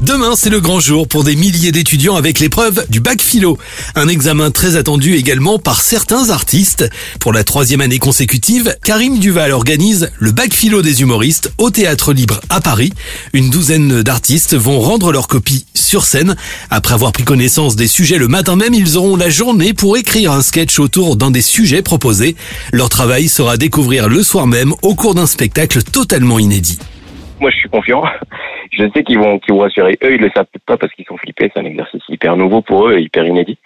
Demain, c'est le grand jour pour des milliers d'étudiants avec l'épreuve du bac philo. Un examen très attendu également par certains artistes. Pour la troisième année consécutive, Karim Duval organise le bac philo des humoristes au Théâtre Libre à Paris. Une douzaine d'artistes vont rendre leur copie sur scène. Après avoir pris connaissance des sujets le matin même, ils auront la journée pour écrire un sketch autour d'un des sujets proposés. Leur travail sera à découvrir le soir même au cours d'un spectacle totalement inédit. Moi, je suis confiant je sais qu'ils vont, qu'ils vont assurer. Eux, ils le savent pas parce qu'ils sont flippés. C'est un exercice hyper nouveau pour eux, hyper inédit.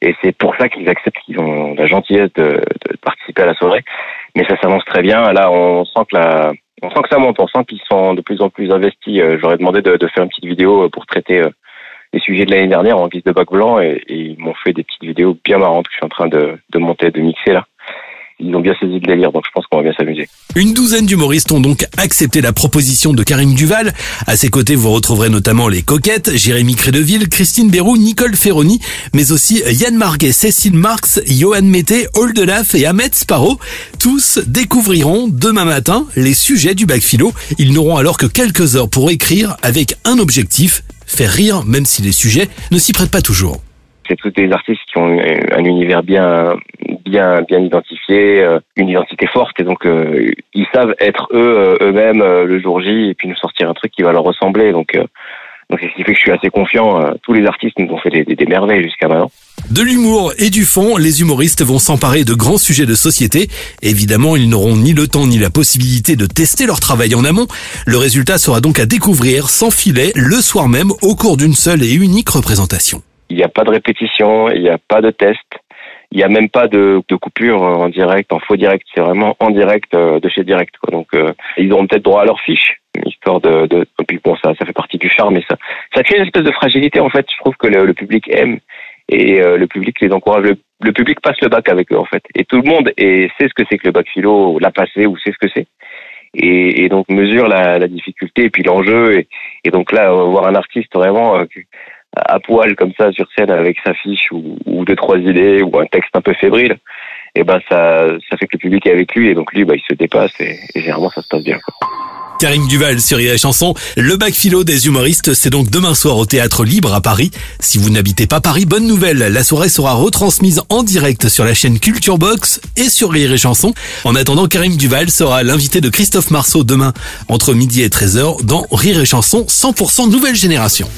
Et c'est pour ça qu'ils acceptent qu'ils ont la gentillesse de, de, participer à la soirée. Mais ça s'annonce très bien. Là, on sent que la, on sent que ça monte. On sent qu'ils sont de plus en plus investis. Euh, j'aurais demandé de, de, faire une petite vidéo pour traiter euh, les sujets de l'année dernière en guise de bac blanc et, et ils m'ont fait des petites vidéos bien marrantes que je suis en train de, de monter, de mixer là ils ont bien saisi le délire, donc je pense qu'on va bien s'amuser. Une douzaine d'humoristes ont donc accepté la proposition de Karim Duval. À ses côtés, vous retrouverez notamment les Coquettes, Jérémy Crédeville, Christine Bérou, Nicole Ferroni, mais aussi Yann Marguet, Cécile Marx, Johan Mété, Oldelaf et Ahmed Sparrow. Tous découvriront demain matin les sujets du bac philo. Ils n'auront alors que quelques heures pour écrire avec un objectif, faire rire même si les sujets ne s'y prêtent pas toujours. C'est tous des artistes qui ont un univers bien bien bien identifié, euh, une identité forte et donc euh, ils savent être eux euh, eux-mêmes le jour J et puis nous sortir un truc qui va leur ressembler. Donc donc c'est ce qui fait que je suis assez confiant. Tous les artistes nous ont fait des, des, merveilles jusqu'à maintenant. De l'humour et du fond, les humoristes vont s'emparer de grands sujets de société. Évidemment, ils n'auront ni le temps ni la possibilité de tester leur travail en amont. Le résultat sera donc à découvrir sans filet le soir même au cours d'une seule et unique représentation. Il n'y a pas de répétition, il n'y a pas de test. Il n'y a même pas de, de, coupure en direct, en faux direct. C'est vraiment en direct euh, de chez direct. Quoi. Donc, euh, ils auront peut-être droit à leur fiche, histoire de. de et puis bon, ça, ça fait partie du charme et ça, ça crée une espèce de fragilité. En fait, je trouve que le, public aime et euh, le public les encourage. Le, public passe le bac avec eux en fait, et tout le monde et sait ce que c'est que le bac philo, l'a passé ou sait ce que c'est. Et, et, donc mesure la, la difficulté et puis l'enjeu et, et, donc là voir un artiste vraiment à poil comme ça sur scène avec sa fiche ou, ou deux trois idées ou un texte un peu fébrile, et eh ben ça ça fait que le public est avec lui et donc lui bah il se dépasse et, généralement ça se passe bien. Quoi. Karim Duval sur la chanson. Le bac philo des humoristes, c'est donc demain soir au Théâtre Libre à Paris. Si vous n'habitez pas Paris, bonne nouvelle, la soirée sera retransmise en direct sur la chaîne Culture Box et sur Rire et Chanson. En attendant, Karim Duval sera l'invité de Christophe Marceau demain entre midi et 13h dans Rire et Chanson 100% nouvelle génération.